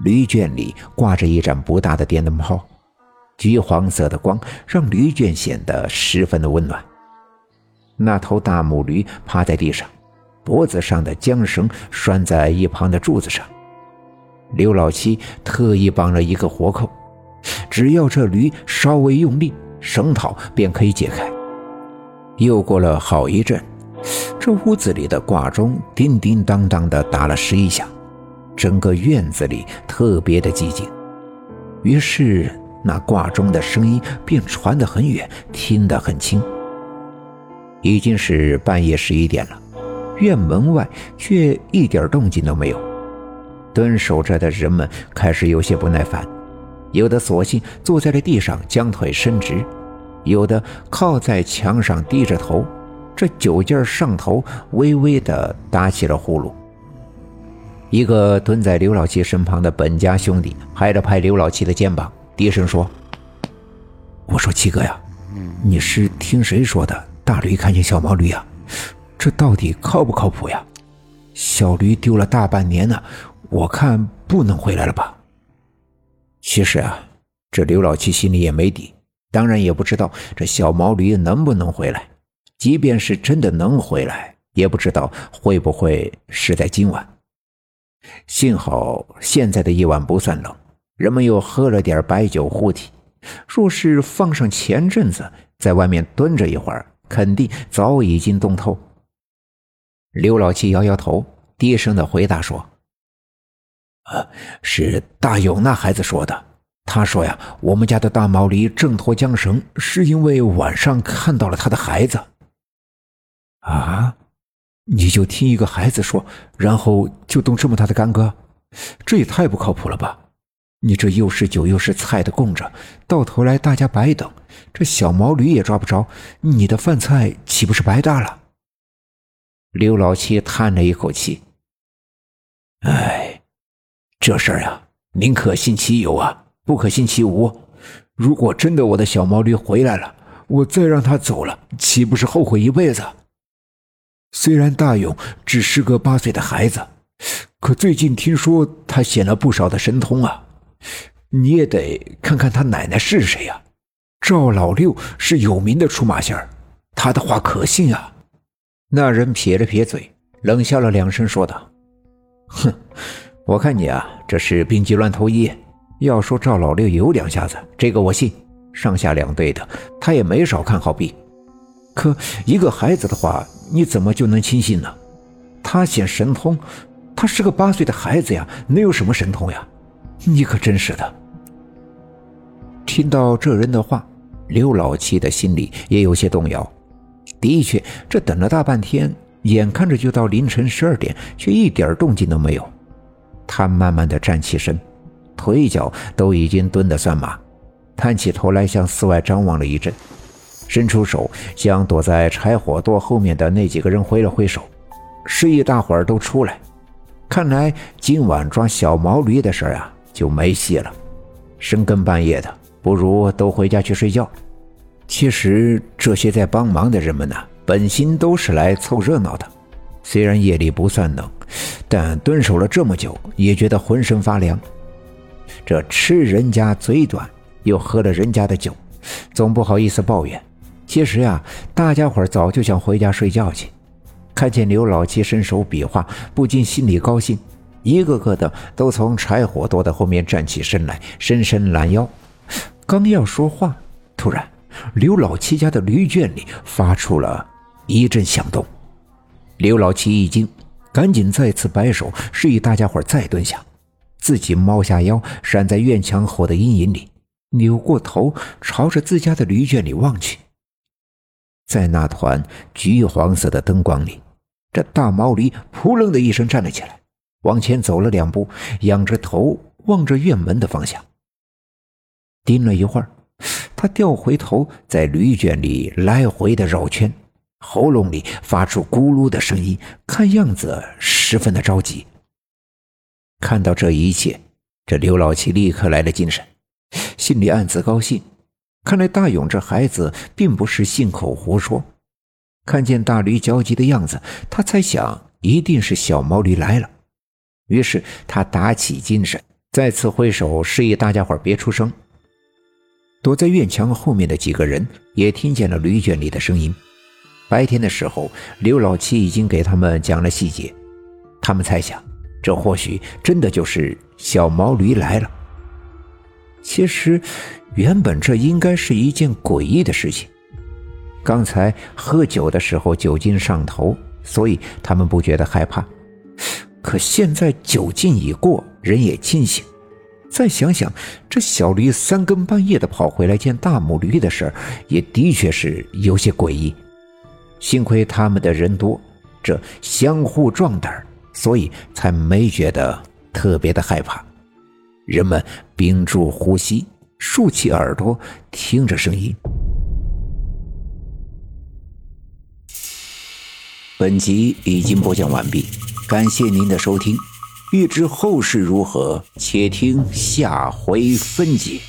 驴圈里挂着一盏不大的电灯泡，橘黄色的光让驴圈显得十分的温暖。那头大母驴趴在地上，脖子上的缰绳拴在一旁的柱子上。刘老七特意绑了一个活扣，只要这驴稍微用力，绳套便可以解开。又过了好一阵，这屋子里的挂钟叮叮当当的打了十一响，整个院子里特别的寂静。于是那挂钟的声音便传得很远，听得很清。已经是半夜十一点了，院门外却一点动静都没有。蹲守着的人们开始有些不耐烦，有的索性坐在了地上，将腿伸直；有的靠在墙上，低着头。这酒劲上头，微微的打起了呼噜。一个蹲在刘老七身旁的本家兄弟拍了拍刘老七的肩膀，低声说：“我说七哥呀，你是听谁说的？”大驴看见小毛驴啊，这到底靠不靠谱呀？小驴丢了大半年了，我看不能回来了吧？其实啊，这刘老七心里也没底，当然也不知道这小毛驴能不能回来。即便是真的能回来，也不知道会不会是在今晚。幸好现在的夜晚不算冷，人们又喝了点白酒护体。若是放上前阵子，在外面蹲着一会儿。肯定早已经冻透。刘老七摇摇头，低声的回答说：“啊，是大勇那孩子说的。他说呀，我们家的大毛驴挣脱缰绳，是因为晚上看到了他的孩子。啊，你就听一个孩子说，然后就动这么大的干戈，这也太不靠谱了吧？”你这又是酒又是菜的供着，到头来大家白等，这小毛驴也抓不着，你的饭菜岂不是白搭了？刘老七叹了一口气：“哎，这事儿呀，宁可信其有啊，不可信其无。如果真的我的小毛驴回来了，我再让他走了，岂不是后悔一辈子？虽然大勇只是个八岁的孩子，可最近听说他显了不少的神通啊。”你也得看看他奶奶是谁呀？赵老六是有名的出马仙儿，他的话可信啊。那人撇了撇嘴，冷笑了两声，说道：“哼，我看你啊，这是病急乱投医。要说赵老六有两下子，这个我信。上下两队的，他也没少看好病。可一个孩子的话，你怎么就能轻信呢？他显神通，他是个八岁的孩子呀，能有什么神通呀？”你可真是的！听到这人的话，刘老七的心里也有些动摇。的确，这等了大半天，眼看着就到凌晨十二点，却一点动静都没有。他慢慢的站起身，腿脚都已经蹲得酸麻，探起头来向四外张望了一阵，伸出手向躲在柴火垛后面的那几个人挥了挥手，示意大伙儿都出来。看来今晚抓小毛驴的事儿啊！就没戏了，深更半夜的，不如都回家去睡觉。其实这些在帮忙的人们呢，本心都是来凑热闹的。虽然夜里不算冷，但蹲守了这么久，也觉得浑身发凉。这吃人家嘴短，又喝了人家的酒，总不好意思抱怨。其实呀，大家伙早就想回家睡觉去。看见刘老七伸手比划，不禁心里高兴。一个个的都从柴火垛的后面站起身来，伸伸懒腰，刚要说话，突然，刘老七家的驴圈里发出了一阵响动。刘老七一惊，赶紧再次摆手示意大家伙再蹲下，自己猫下腰，闪在院墙后的阴影里，扭过头朝着自家的驴圈里望去。在那团橘黄色的灯光里，这大毛驴扑棱的一声站了起来。往前走了两步，仰着头望着院门的方向。盯了一会儿，他掉回头，在驴圈里来回的绕圈，喉咙里发出咕噜的声音，看样子十分的着急。看到这一切，这刘老七立刻来了精神，心里暗自高兴。看来大勇这孩子并不是信口胡说。看见大驴焦急的样子，他猜想一定是小毛驴来了。于是他打起精神，再次挥手示意大家伙别出声。躲在院墙后面的几个人也听见了驴圈里的声音。白天的时候，刘老七已经给他们讲了细节，他们猜想，这或许真的就是小毛驴来了。其实，原本这应该是一件诡异的事情。刚才喝酒的时候酒精上头，所以他们不觉得害怕。可现在酒劲已过，人也清醒，再想想这小驴三更半夜的跑回来见大母驴的事儿，也的确是有些诡异。幸亏他们的人多，这相互壮胆所以才没觉得特别的害怕。人们屏住呼吸，竖起耳朵听着声音。本集已经播讲完毕，感谢您的收听。欲知后事如何，且听下回分解。